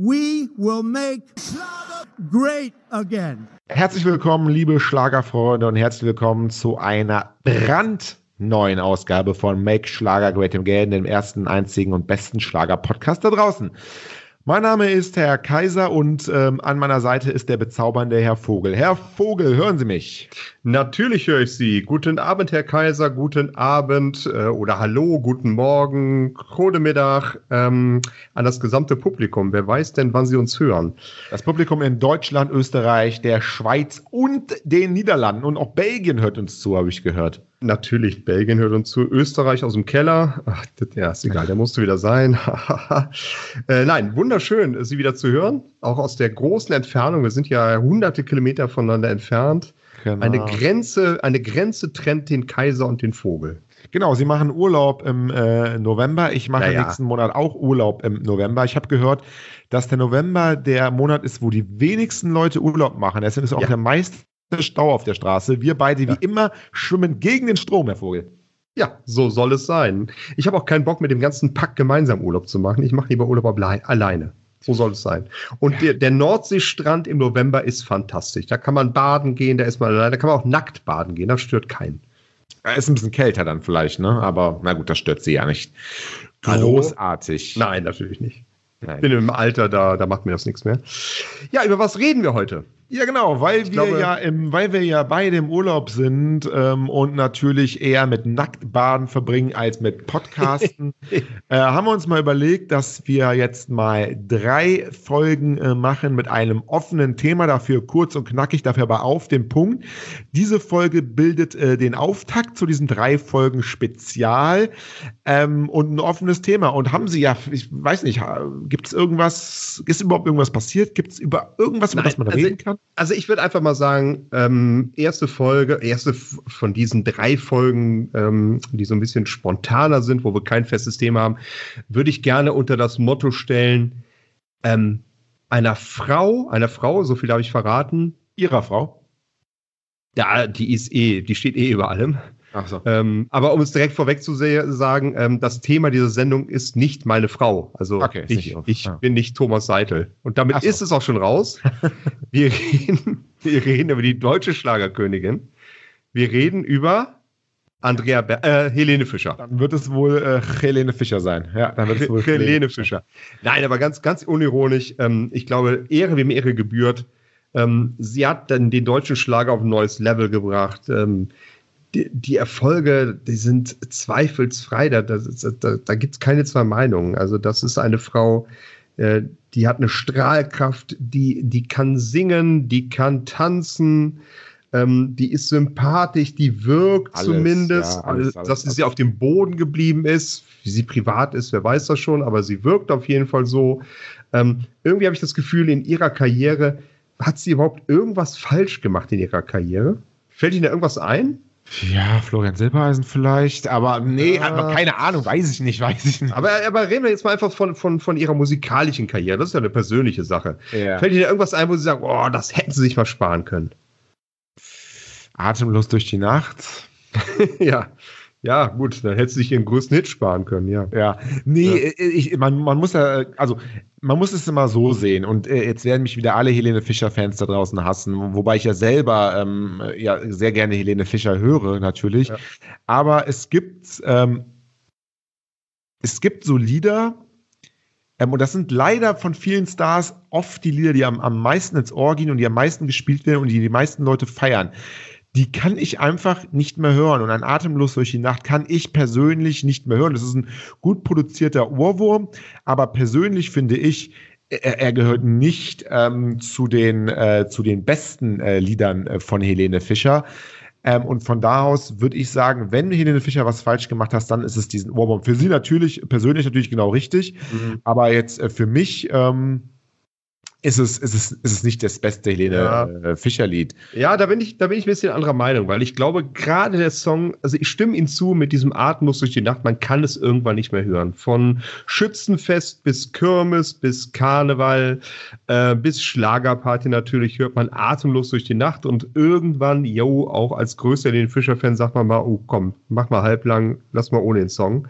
we will make Schlager great again. Herzlich willkommen, liebe Schlagerfreunde, und herzlich willkommen zu einer brandneuen Ausgabe von Make Schlager Great Again, dem ersten, einzigen und besten Schlager-Podcast da draußen. Mein Name ist Herr Kaiser und ähm, an meiner Seite ist der bezaubernde Herr Vogel. Herr Vogel, hören Sie mich? Natürlich höre ich Sie. Guten Abend, Herr Kaiser, guten Abend äh, oder Hallo, guten Morgen, Mittag ähm, an das gesamte Publikum. Wer weiß denn, wann Sie uns hören? Das Publikum in Deutschland, Österreich, der Schweiz und den Niederlanden und auch Belgien hört uns zu, habe ich gehört. Natürlich, Belgien hört uns zu. Österreich aus dem Keller. Ach, ja, ist egal, der musste wieder sein. äh, nein, wunderschön, Sie wieder zu hören. Auch aus der großen Entfernung. Wir sind ja hunderte Kilometer voneinander entfernt. Genau. Eine Grenze, eine Grenze trennt den Kaiser und den Vogel. Genau, Sie machen Urlaub im äh, November. Ich mache naja. nächsten Monat auch Urlaub im November. Ich habe gehört, dass der November der Monat ist, wo die wenigsten Leute Urlaub machen. Deswegen ist auch ja. der meiste Stau auf der Straße. Wir beide, ja. wie immer, schwimmen gegen den Strom, Herr Vogel. Ja, so soll es sein. Ich habe auch keinen Bock, mit dem ganzen Pack gemeinsam Urlaub zu machen. Ich mache lieber Urlaub alleine. So soll es sein. Und der, der, Nordseestrand im November ist fantastisch. Da kann man baden gehen, da ist man alleine, da kann man auch nackt baden gehen, das stört keinen. Ist ein bisschen kälter dann vielleicht, ne? Aber na gut, das stört sie ja nicht. Großartig. Hallo? Nein, natürlich nicht. Nein. Ich bin im Alter, da, da macht mir das nichts mehr. Ja, über was reden wir heute? Ja, genau, weil wir glaube, ja im, weil wir ja beide im Urlaub sind ähm, und natürlich eher mit Nacktbaden verbringen als mit Podcasten, äh, haben wir uns mal überlegt, dass wir jetzt mal drei Folgen äh, machen mit einem offenen Thema, dafür kurz und knackig, dafür aber auf den Punkt. Diese Folge bildet äh, den Auftakt zu diesen drei Folgen Spezial ähm, und ein offenes Thema. Und haben Sie ja, ich weiß nicht, gibt es irgendwas, ist überhaupt irgendwas passiert? Gibt es über irgendwas, über Nein, das man also reden kann? Also ich würde einfach mal sagen, ähm, erste Folge, erste von diesen drei Folgen, ähm, die so ein bisschen spontaner sind, wo wir kein festes Thema haben, würde ich gerne unter das Motto stellen, ähm, einer Frau, einer Frau, so viel habe ich verraten. Ihrer Frau? Ja, die ist eh, die steht eh über allem. Ach so. Ähm, aber um es direkt vorweg zu sagen, ähm, das Thema dieser Sendung ist nicht meine Frau. Also okay, ich, ich ja. bin nicht Thomas Seitel. Und damit so. ist es auch schon raus. wir, reden, wir reden über die deutsche Schlagerkönigin. Wir reden über Andrea Ber äh, Helene Fischer. Dann wird es wohl äh, Helene Fischer sein. Ja, dann wird es wohl Helene, Helene Fischer. Nein, aber ganz, ganz unironisch. Ähm, ich glaube, Ehre wem Ehre gebührt. Ähm, sie hat dann den deutschen Schlager auf ein neues Level gebracht. Ähm, die, die, Erfolge, die sind zweifelsfrei. Da, da, da, da gibt es keine zwei Meinungen. Also, das ist eine Frau, äh, die hat eine Strahlkraft, die, die kann singen, die kann tanzen, ähm, die ist sympathisch, die wirkt alles, zumindest. Ja, alles, alles, dass sie auf dem Boden geblieben ist. Wie sie privat ist, wer weiß das schon, aber sie wirkt auf jeden Fall so. Ähm, irgendwie habe ich das Gefühl, in ihrer Karriere hat sie überhaupt irgendwas falsch gemacht in ihrer Karriere? Fällt Ihnen da irgendwas ein? Ja, Florian Silbereisen vielleicht, aber nee, ja. aber keine Ahnung, weiß ich nicht, weiß ich nicht. Aber, aber reden wir jetzt mal einfach von, von, von ihrer musikalischen Karriere. Das ist ja eine persönliche Sache. Ja. Fällt Ihnen irgendwas ein, wo Sie sagen, oh, das hätten Sie sich mal sparen können? Atemlos durch die Nacht. ja. Ja, gut, dann hätte sie sich ihren größten Hit sparen können, ja. Ja, nee, ja. Äh, ich, man, man muss ja, also man muss es immer so sehen und äh, jetzt werden mich wieder alle Helene Fischer-Fans da draußen hassen, wobei ich ja selber ähm, ja sehr gerne Helene Fischer höre, natürlich. Ja. Aber es gibt, ähm, es gibt so Lieder, ähm, und das sind leider von vielen Stars oft die Lieder, die am, am meisten ins Ohr gehen und die am meisten gespielt werden und die die meisten Leute feiern die kann ich einfach nicht mehr hören. Und ein Atemlos durch die Nacht kann ich persönlich nicht mehr hören. Das ist ein gut produzierter Ohrwurm, aber persönlich finde ich, er, er gehört nicht ähm, zu, den, äh, zu den besten äh, Liedern äh, von Helene Fischer. Ähm, und von da aus würde ich sagen, wenn Helene Fischer was falsch gemacht hat, dann ist es diesen Ohrwurm. Für sie natürlich, persönlich natürlich genau richtig. Mhm. Aber jetzt äh, für mich, ähm, ist es, ist es, ist es nicht das beste Helene ja. Äh, Fischer-Lied. Ja, da bin ich, da bin ich ein bisschen anderer Meinung, weil ich glaube, gerade der Song, also ich stimme ihm zu mit diesem Atemlos durch die Nacht, man kann es irgendwann nicht mehr hören. Von Schützenfest bis Kirmes, bis Karneval, äh, bis Schlagerparty natürlich hört man atemlos durch die Nacht und irgendwann, yo, auch als größter Helene Fischer-Fan sagt man mal, oh komm, mach mal halblang, lass mal ohne den Song.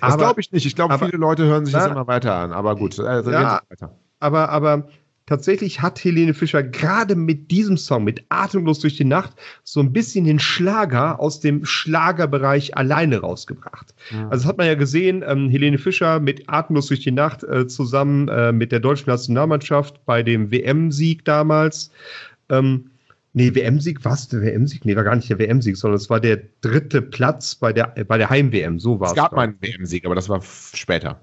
Das glaube ich nicht. Ich glaube, viele Leute hören sich na, das immer weiter an. Aber gut, also ja, weiter. aber, aber tatsächlich hat Helene Fischer gerade mit diesem Song, mit Atemlos durch die Nacht, so ein bisschen den Schlager aus dem Schlagerbereich alleine rausgebracht. Ja. Also das hat man ja gesehen, ähm, Helene Fischer mit Atemlos durch die Nacht äh, zusammen äh, mit der deutschen Nationalmannschaft bei dem WM-Sieg damals. Ähm, Nee, WM-Sieg, was? Der WM-Sieg? Nee, war gar nicht der WM-Sieg, sondern es war der dritte Platz bei der, bei der Heim-WM. So war es. Es gab mal einen WM-Sieg, aber das war später.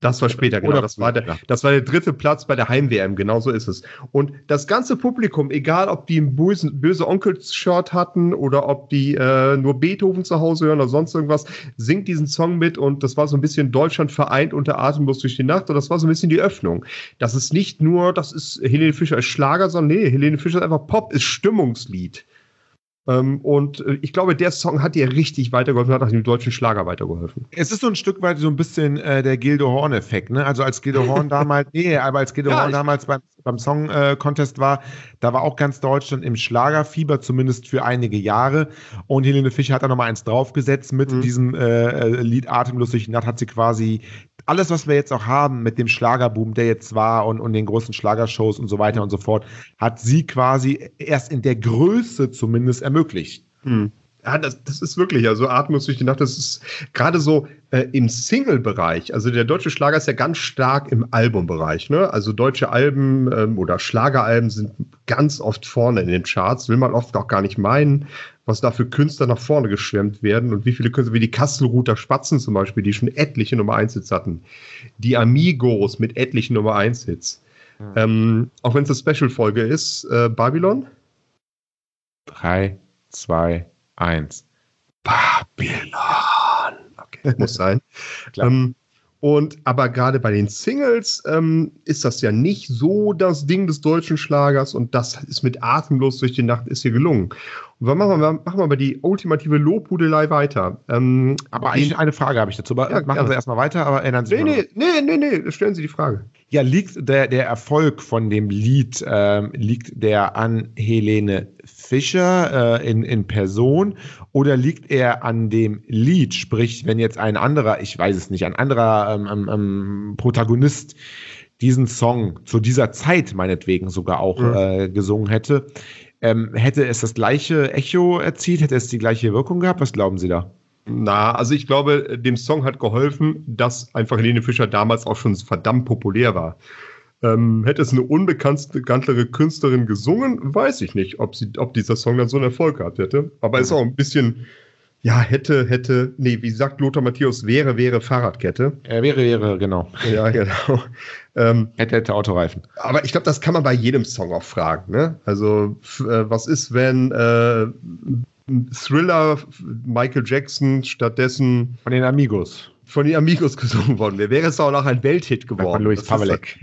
Das war später, genau. Das war, der, das war der dritte Platz bei der Heim-WM, genau so ist es. Und das ganze Publikum, egal ob die bösen, böse Onkels-Shirt hatten oder ob die äh, nur Beethoven zu Hause hören oder sonst irgendwas, singt diesen Song mit und das war so ein bisschen Deutschland vereint unter Atemlos durch die Nacht und das war so ein bisschen die Öffnung. Das ist nicht nur, das ist Helene Fischer als Schlager, sondern nee, Helene Fischer ist einfach Pop, ist Stimmungslied. Ähm, und äh, ich glaube, der Song hat dir richtig weitergeholfen, hat auch dem deutschen Schlager weitergeholfen. Es ist so ein Stück weit so ein bisschen äh, der Gildo Horn-Effekt, ne? Also als Gildo Horn damals, nee, aber als Gildo ja, Horn damals beim, beim Song-Contest äh, war, da war auch ganz Deutschland im Schlagerfieber, zumindest für einige Jahre. Und Helene Fischer hat da nochmal eins draufgesetzt mit mhm. diesem äh, äh Lied Atemlos durch die Nacht, hat sie quasi alles, was wir jetzt auch haben mit dem Schlagerboom, der jetzt war und, und den großen Schlagershows und so weiter und so fort, hat sie quasi erst in der Größe zumindest ermöglicht. Hm. Ja, das, das ist wirklich, also die Nacht, das ist gerade so äh, im Single-Bereich. Also der deutsche Schlager ist ja ganz stark im Albumbereich. Ne? Also deutsche Alben ähm, oder Schlageralben sind ganz oft vorne in den Charts, will man oft auch gar nicht meinen was da für Künstler nach vorne geschwemmt werden und wie viele Künstler, wie die Kastelruther Spatzen zum Beispiel, die schon etliche Nummer 1 Hits hatten. Die Amigos mit etlichen Nummer 1 Hits. Mhm. Ähm, auch wenn es eine Special-Folge ist, äh, Babylon? 3, 2, 1. Babylon. Okay, muss sein. ähm, und aber gerade bei den Singles ähm, ist das ja nicht so das Ding des deutschen Schlagers und das ist mit Atemlos durch die Nacht ist hier gelungen. Und dann machen wir, machen wir aber die ultimative Lobhudelei weiter. Ähm, aber eigentlich eine Frage habe ich dazu. Ja, machen ja. Sie erstmal weiter, aber erinnern Sie nee, sich. Nee, nee, nee, nee, stellen Sie die Frage. Ja, liegt der, der Erfolg von dem Lied, ähm, liegt der an Helene Fischer äh, in, in Person oder liegt er an dem Lied? Sprich, wenn jetzt ein anderer, ich weiß es nicht, ein anderer ähm, ähm, ähm Protagonist diesen Song zu dieser Zeit meinetwegen sogar auch mhm. äh, gesungen hätte, ähm, hätte es das gleiche Echo erzielt? Hätte es die gleiche Wirkung gehabt? Was glauben Sie da? Na, also ich glaube, dem Song hat geholfen, dass einfach Helene Fischer damals auch schon verdammt populär war. Ähm, hätte es eine unbekanntere Künstlerin gesungen, weiß ich nicht, ob, sie, ob dieser Song dann so einen Erfolg gehabt hätte. Aber ist auch ein bisschen, ja, hätte, hätte, nee, wie sagt Lothar Matthäus, wäre, wäre Fahrradkette. Er wäre, wäre, genau. Ja, genau. Ähm, hätte, hätte Autoreifen. Aber ich glaube, das kann man bei jedem Song auch fragen. Ne? Also, äh, was ist, wenn äh, Thriller Michael Jackson stattdessen von den Amigos von den Amigos gesungen worden wäre, wäre es auch noch ein Welthit geworden. Von Louis Pavelek.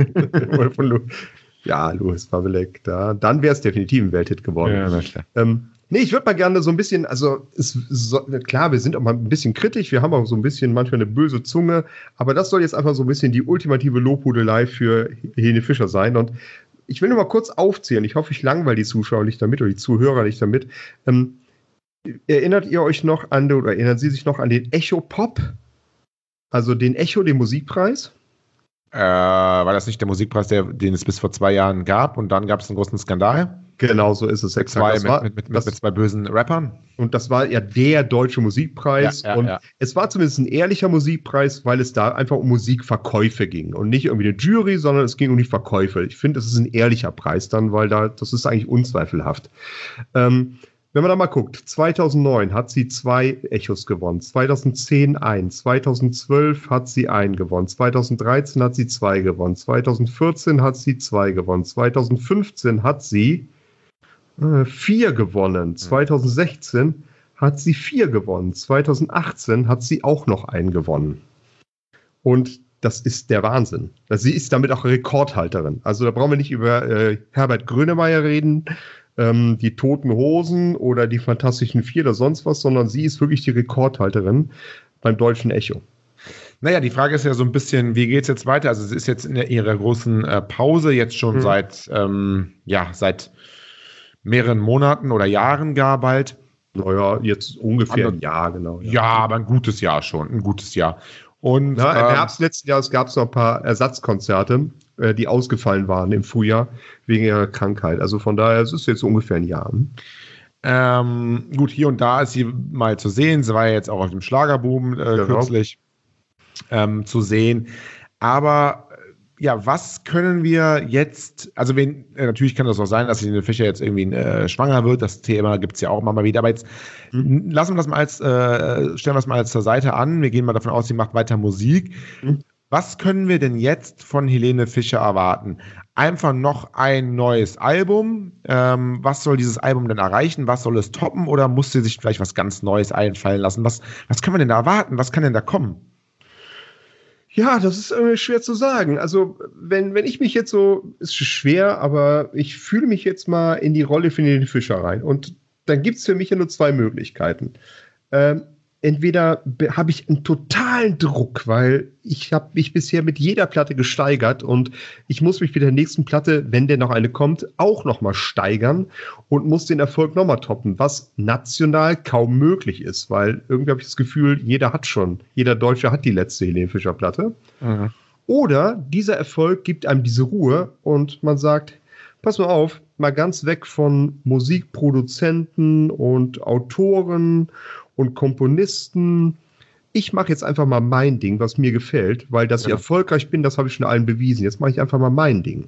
ja, Louis Pavelek, da, dann wäre es definitiv ein Welthit geworden. Ja, klar. Ähm, nee, ich würde mal gerne so ein bisschen, also es, so, klar, wir sind auch mal ein bisschen kritisch, wir haben auch so ein bisschen manchmal eine böse Zunge, aber das soll jetzt einfach so ein bisschen die ultimative Lobhudelei für Helene Fischer sein und ich will nur mal kurz aufzählen. Ich hoffe, ich langweile die Zuschauer nicht damit oder die Zuhörer nicht damit. Ähm, erinnert ihr euch noch an, oder erinnern Sie sich noch an den Echo Pop? Also den Echo, den Musikpreis? Äh, war das nicht der Musikpreis, der, den es bis vor zwei Jahren gab und dann gab es einen großen Skandal? Genau, so ist es. Mit zwei, war, mit, mit, das, mit, zwei bösen Rappern. Und das war ja der deutsche Musikpreis. Ja, ja, und ja. es war zumindest ein ehrlicher Musikpreis, weil es da einfach um Musikverkäufe ging. Und nicht irgendwie eine Jury, sondern es ging um die Verkäufe. Ich finde, das ist ein ehrlicher Preis dann, weil da, das ist eigentlich unzweifelhaft. Ähm, wenn man da mal guckt, 2009 hat sie zwei Echos gewonnen, 2010 ein, 2012 hat sie ein gewonnen, 2013 hat sie zwei gewonnen, 2014 hat sie zwei gewonnen, 2015 hat sie vier gewonnen, 2016 hat sie vier gewonnen, 2018 hat sie auch noch einen gewonnen. Und das ist der Wahnsinn. Sie ist damit auch Rekordhalterin. Also da brauchen wir nicht über äh, Herbert Grönemeyer reden, ähm, die Toten Hosen oder die Fantastischen Vier oder sonst was, sondern sie ist wirklich die Rekordhalterin beim deutschen Echo. Naja, die Frage ist ja so ein bisschen, wie geht es jetzt weiter? Also sie ist jetzt in ihrer großen äh, Pause, jetzt schon hm. seit, ähm, ja, seit mehreren Monaten oder Jahren gar bald. Naja, jetzt ungefähr ein Jahr, genau. Ja. ja. aber ein gutes Jahr schon, ein gutes Jahr. Und, Na, Im ähm, Herbst letzten Jahres gab es noch ein paar Ersatzkonzerte äh, die ausgefallen waren im Frühjahr wegen ihrer Krankheit. Also von daher, es ist jetzt so ungefähr ein Jahr. Ähm, gut, hier und da ist sie mal zu sehen. Sie war ja jetzt auch auf dem Schlagerboom äh, genau. kürzlich ähm, zu sehen. Aber ja, was können wir jetzt, also wenn, äh, natürlich kann das auch sein, dass Helene Fischer jetzt irgendwie äh, schwanger wird, das Thema gibt es ja auch immer mal wieder, aber jetzt mhm. lassen wir das mal als, äh, stellen wir das mal als zur Seite an, wir gehen mal davon aus, sie macht weiter Musik. Mhm. Was können wir denn jetzt von Helene Fischer erwarten? Einfach noch ein neues Album. Ähm, was soll dieses Album denn erreichen? Was soll es toppen? Oder muss sie sich vielleicht was ganz Neues einfallen lassen? Was, was können wir denn da erwarten? Was kann denn da kommen? Ja, das ist irgendwie schwer zu sagen. Also, wenn, wenn ich mich jetzt so, ist schwer, aber ich fühle mich jetzt mal in die Rolle für den Fischer rein. Und dann gibt es für mich ja nur zwei Möglichkeiten. Ähm, entweder habe ich einen totalen Druck, weil ich habe mich bisher mit jeder Platte gesteigert und ich muss mich mit der nächsten Platte, wenn denn noch eine kommt, auch nochmal steigern und muss den Erfolg nochmal toppen, was national kaum möglich ist, weil irgendwie habe ich das Gefühl, jeder hat schon, jeder Deutsche hat die letzte Helene Fischer Platte. Mhm. Oder dieser Erfolg gibt einem diese Ruhe und man sagt, pass mal auf, mal ganz weg von Musikproduzenten und Autoren und Komponisten. Ich mache jetzt einfach mal mein Ding, was mir gefällt, weil dass ja. ich erfolgreich bin, das habe ich schon allen bewiesen. Jetzt mache ich einfach mal mein Ding.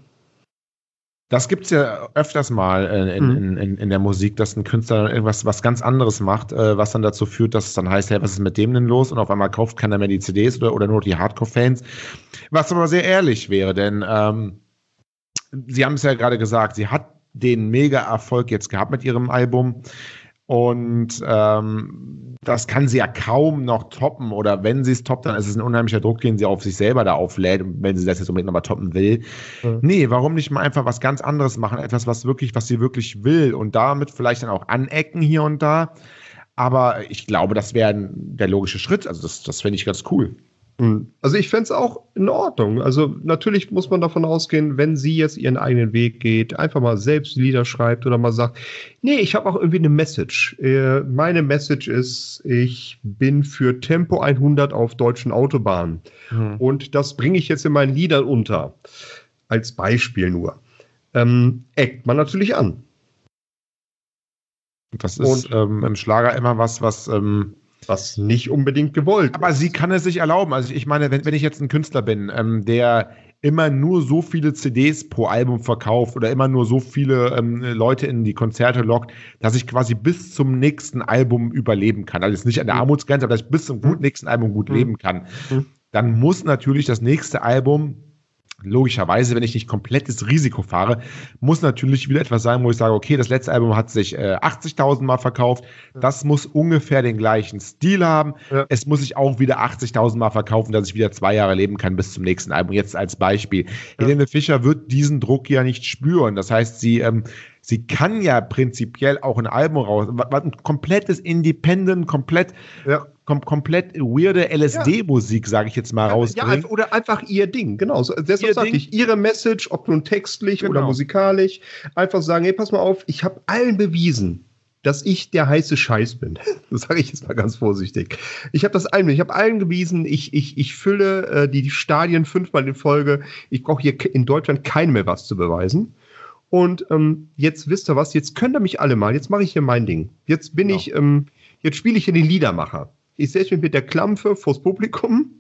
Das gibt es ja öfters mal in, mhm. in, in, der Musik, dass ein Künstler irgendwas was ganz anderes macht, äh, was dann dazu führt, dass es dann heißt, hey, was ist mit dem denn los? Und auf einmal kauft keiner mehr die CDs oder, oder nur die Hardcore-Fans. Was aber sehr ehrlich wäre, denn ähm, Sie haben es ja gerade gesagt, sie hat den Mega-Erfolg jetzt gehabt mit ihrem Album. Und ähm, das kann sie ja kaum noch toppen. Oder wenn sie es toppt, dann ist es ein unheimlicher Druck, den sie auf sich selber da auflädt, wenn sie das jetzt unbedingt nochmal toppen will. Mhm. Nee, warum nicht mal einfach was ganz anderes machen? Etwas, was wirklich, was sie wirklich will und damit vielleicht dann auch anecken hier und da. Aber ich glaube, das wäre der logische Schritt. Also, das, das fände ich ganz cool. Hm. Also ich fände es auch in Ordnung. Also natürlich muss man davon ausgehen, wenn sie jetzt ihren eigenen Weg geht, einfach mal selbst Lieder schreibt oder mal sagt, nee, ich habe auch irgendwie eine Message. Äh, meine Message ist, ich bin für Tempo 100 auf deutschen Autobahnen. Mhm. Und das bringe ich jetzt in meinen Liedern unter. Als Beispiel nur. Ähm, eckt man natürlich an. Das ist ähm, im Schlager immer was, was ähm was nicht unbedingt gewollt. Aber ist. sie kann es sich erlauben. Also ich meine, wenn, wenn ich jetzt ein Künstler bin, ähm, der immer nur so viele CDs pro Album verkauft oder immer nur so viele ähm, Leute in die Konzerte lockt, dass ich quasi bis zum nächsten Album überleben kann. Also jetzt nicht an der mhm. Armutsgrenze, aber dass ich bis zum gut, mhm. nächsten Album gut mhm. leben kann. Dann muss natürlich das nächste Album logischerweise, wenn ich nicht komplettes Risiko fahre, muss natürlich wieder etwas sein, wo ich sage, okay, das letzte Album hat sich äh, 80.000 Mal verkauft. Das muss ungefähr den gleichen Stil haben. Ja. Es muss sich auch wieder 80.000 Mal verkaufen, dass ich wieder zwei Jahre leben kann bis zum nächsten Album. Jetzt als Beispiel. Ja. Helene Fischer wird diesen Druck ja nicht spüren. Das heißt, sie ähm, sie kann ja prinzipiell auch ein Album raus, ein komplettes Independent, komplett ja kom komplett weirde LSD-Musik, sage ich jetzt mal, rausbringen. Ja, oder einfach ihr Ding, genau. Deshalb sage ich, ihre Message, ob nun textlich genau. oder musikalisch, einfach sagen, hey, pass mal auf, ich habe allen bewiesen, dass ich der heiße Scheiß bin. Das sage ich jetzt mal ganz vorsichtig. Ich habe das allen, ich habe allen bewiesen, ich, ich, ich fülle äh, die Stadien fünfmal in Folge. Ich brauche hier in Deutschland keinem mehr was zu beweisen. Und ähm, jetzt wisst ihr was, jetzt könnt ihr mich alle mal, jetzt mache ich hier mein Ding. Jetzt bin genau. ich, ähm, jetzt spiele ich hier den Liedermacher. Ich setze mich mit der Klampfe vors Publikum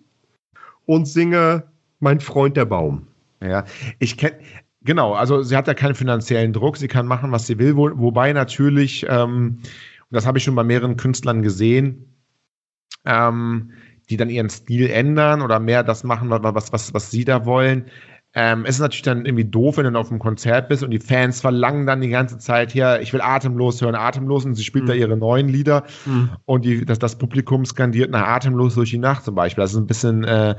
und singe Mein Freund der Baum. Ja, ich kenne, genau, also sie hat ja keinen finanziellen Druck, sie kann machen, was sie will, wo, wobei natürlich, ähm, und das habe ich schon bei mehreren Künstlern gesehen, ähm, die dann ihren Stil ändern oder mehr das machen, was, was, was sie da wollen. Ähm, es ist natürlich dann irgendwie doof, wenn du auf einem Konzert bist und die Fans verlangen dann die ganze Zeit hier, ich will atemlos hören, atemlos und sie spielt mhm. da ihre neuen Lieder mhm. und die, das, das Publikum skandiert nach atemlos durch die Nacht zum Beispiel. Das ist ein bisschen äh,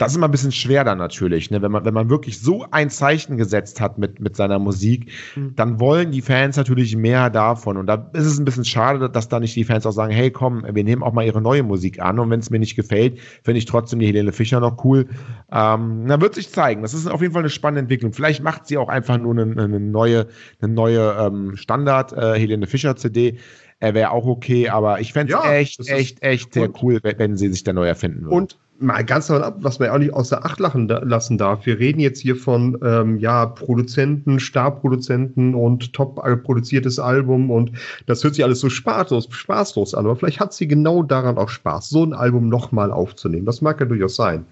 das ist immer ein bisschen schwer dann natürlich, ne? wenn, man, wenn man wirklich so ein Zeichen gesetzt hat mit, mit seiner Musik, mhm. dann wollen die Fans natürlich mehr davon. Und da ist es ein bisschen schade, dass da nicht die Fans auch sagen, hey komm, wir nehmen auch mal ihre neue Musik an und wenn es mir nicht gefällt, finde ich trotzdem die Helene Fischer noch cool. Ähm, na, wird sich zeigen. Das ist auf jeden Fall eine spannende Entwicklung. Vielleicht macht sie auch einfach nur eine, eine neue, eine neue ähm, Standard äh, Helene Fischer CD. Er wäre auch okay, aber ich fände es ja, echt, echt, echt sehr cool, wenn sie sich da neu erfinden würden. Und mal ganz davon ab, was man ja auch nicht außer Acht lachen, lassen darf. Wir reden jetzt hier von ähm, ja, Produzenten, Starproduzenten und top produziertes Album und das hört sich alles so spaßlos, spaßlos an, aber vielleicht hat sie genau daran auch Spaß, so ein Album nochmal aufzunehmen. Das mag ja durchaus sein.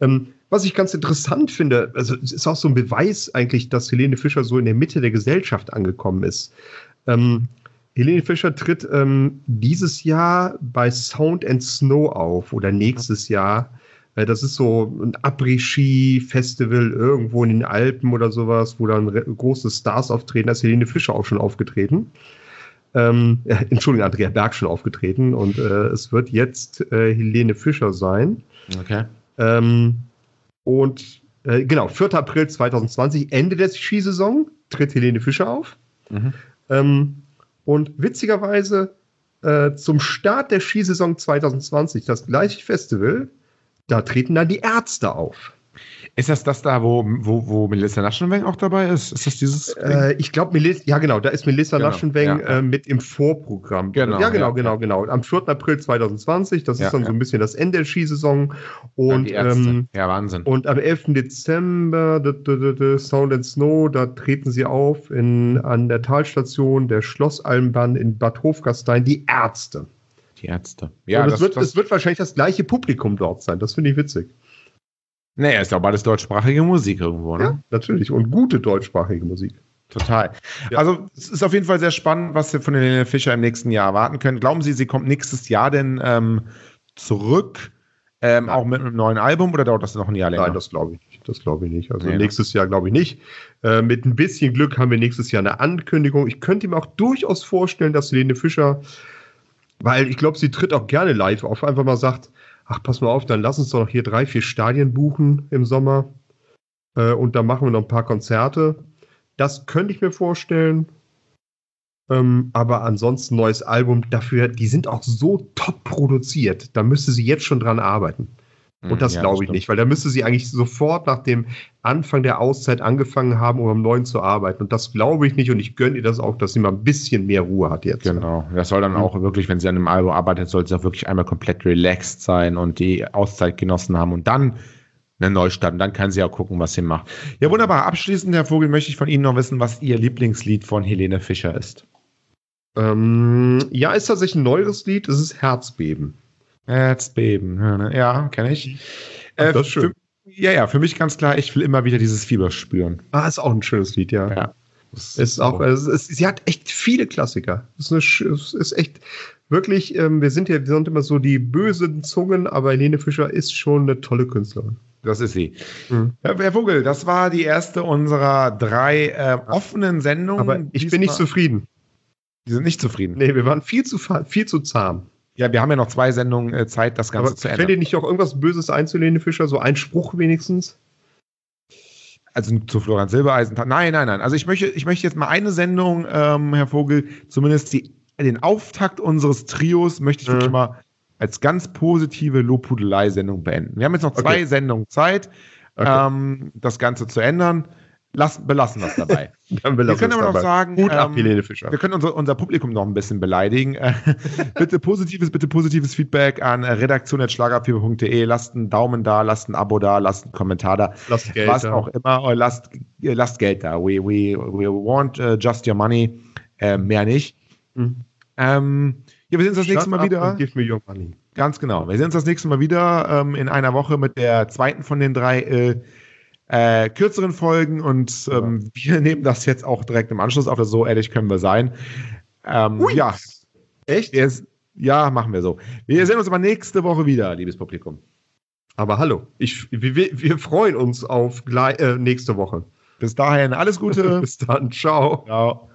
Ähm, was ich ganz interessant finde, also es ist auch so ein Beweis eigentlich, dass Helene Fischer so in der Mitte der Gesellschaft angekommen ist. Ähm, Helene Fischer tritt ähm, dieses Jahr bei Sound and Snow auf oder nächstes Jahr. Äh, das ist so ein Après-Ski-Festival irgendwo in den Alpen oder sowas, wo dann große Stars auftreten. Da ist Helene Fischer auch schon aufgetreten. Ähm, äh, Entschuldigung, Andrea Berg schon aufgetreten. Und äh, es wird jetzt äh, Helene Fischer sein. Okay. Ähm, und äh, genau, 4. April 2020, Ende der Skisaison, tritt Helene Fischer auf. Mhm. Und witzigerweise äh, zum Start der Skisaison 2020, das gleiche Festival, da treten dann die Ärzte auf. Ist das das da, wo, wo, wo Melissa Naschenweng auch dabei ist? Ist das dieses? Äh, ich glaube, Melissa, ja genau, da ist Melissa genau, Naschenweng ja. äh, mit im Vorprogramm. Genau, ja, genau, ja, genau, genau. Am 4. April 2020, das ist dann so ein bisschen das Ende der Skisaison. Und, ähm, ja, Wahnsinn. Und am 11. Dezember, Sound and Snow, da treten sie auf in, an der Talstation der Schlossalmbahn in Bad Hofgastein, die Ärzte. Die Ärzte. Ja, und es, das, wird, das, es wird wahrscheinlich das gleiche Publikum dort sein. Das finde ich witzig. Naja, ist ja beides deutschsprachige Musik irgendwo, ne? Ja, natürlich. Und gute deutschsprachige Musik. Total. Ja. Also es ist auf jeden Fall sehr spannend, was wir von Helene Fischer im nächsten Jahr erwarten können. Glauben Sie, sie kommt nächstes Jahr denn ähm, zurück, ähm, auch mit einem neuen Album oder dauert das noch ein Jahr länger? Nein, das glaube ich nicht. Das glaube ich nicht. Also nee, nächstes Jahr glaube ich nicht. Äh, mit ein bisschen Glück haben wir nächstes Jahr eine Ankündigung. Ich könnte mir auch durchaus vorstellen, dass Helene Fischer, weil ich glaube, sie tritt auch gerne live auf, einfach mal sagt, ach, pass mal auf, dann lass uns doch noch hier drei, vier Stadien buchen im Sommer äh, und dann machen wir noch ein paar Konzerte. Das könnte ich mir vorstellen. Ähm, aber ansonsten neues Album dafür, die sind auch so top produziert. Da müsste sie jetzt schon dran arbeiten. Und hm, das ja, glaube ich nicht, weil da müsste sie eigentlich sofort nach dem Anfang der Auszeit angefangen haben, um am neuen zu arbeiten. Und das glaube ich nicht und ich gönne ihr das auch, dass sie mal ein bisschen mehr Ruhe hat jetzt. Genau. Das soll dann mhm. auch wirklich, wenn sie an einem Album arbeitet, soll sie auch wirklich einmal komplett relaxed sein und die Auszeit genossen haben und dann eine Neustart. Und dann kann sie auch gucken, was sie macht. Ja, wunderbar. Abschließend, Herr Vogel, möchte ich von Ihnen noch wissen, was Ihr Lieblingslied von Helene Fischer ist. Ähm, ja, ist tatsächlich ein neueres Lied. Es ist Herzbeben. Herzbeben. Ja, kenne ich. Äh, das ist schön. Für, ja, ja, für mich ganz klar, ich will immer wieder dieses Fieber spüren. Ah, ist auch ein schönes Lied, ja. Ja. Ist auch, es ist, sie hat echt viele Klassiker. Es ist, eine, ist echt wirklich, ähm, wir sind ja, wir sind immer so die bösen Zungen, aber Helene Fischer ist schon eine tolle Künstlerin. Das ist sie. Mhm. Herr Vogel, das war die erste unserer drei äh, offenen Sendungen. Aber ich bin nicht zufrieden. Die sind nicht zufrieden. Nee, wir waren viel zu, viel zu zahm. Ja, wir haben ja noch zwei Sendungen äh, Zeit, das Ganze Aber zu ändern. Fällt dir nicht auch irgendwas Böses ein zu Lene Fischer? So ein Spruch wenigstens? Also zu Florian Silbereisen. Nein, nein, nein. Also ich möchte, ich möchte jetzt mal eine Sendung, ähm, Herr Vogel, zumindest die, den Auftakt unseres Trios möchte ich mhm. mal als ganz positive Lobhudelei-Sendung beenden. Wir haben jetzt noch zwei okay. Sendungen Zeit, okay. ähm, das Ganze zu ändern. Lass, belassen wir es dabei. Dann wir können aber noch dabei. sagen, Gut ab, ähm, Fischer. wir können unser, unser, Publikum noch ein bisschen beleidigen. bitte positives, bitte positives Feedback an redaktion.schlagerfieber.de. Lasst einen Daumen da, lasst ein Abo da, lasst einen Kommentar da. Lasst Geld was da. auch immer. Lasst, lasst Geld da. We, we, we want uh, just your money. Äh, mehr nicht. Mhm. Ähm, ja, wir sehen uns das Shut nächste Mal wieder. Give me your money. Ganz genau. Wir sehen uns das nächste Mal wieder ähm, in einer Woche mit der zweiten von den drei äh, äh, kürzeren Folgen und ähm, wir nehmen das jetzt auch direkt im Anschluss auf. So ehrlich können wir sein. Ähm, ja. Echt? Ist, ja, machen wir so. Wir sehen uns aber nächste Woche wieder, liebes Publikum. Aber hallo, ich, wir, wir freuen uns auf gleich, äh, nächste Woche. Bis dahin, alles Gute. Bis dann, ciao. Ciao.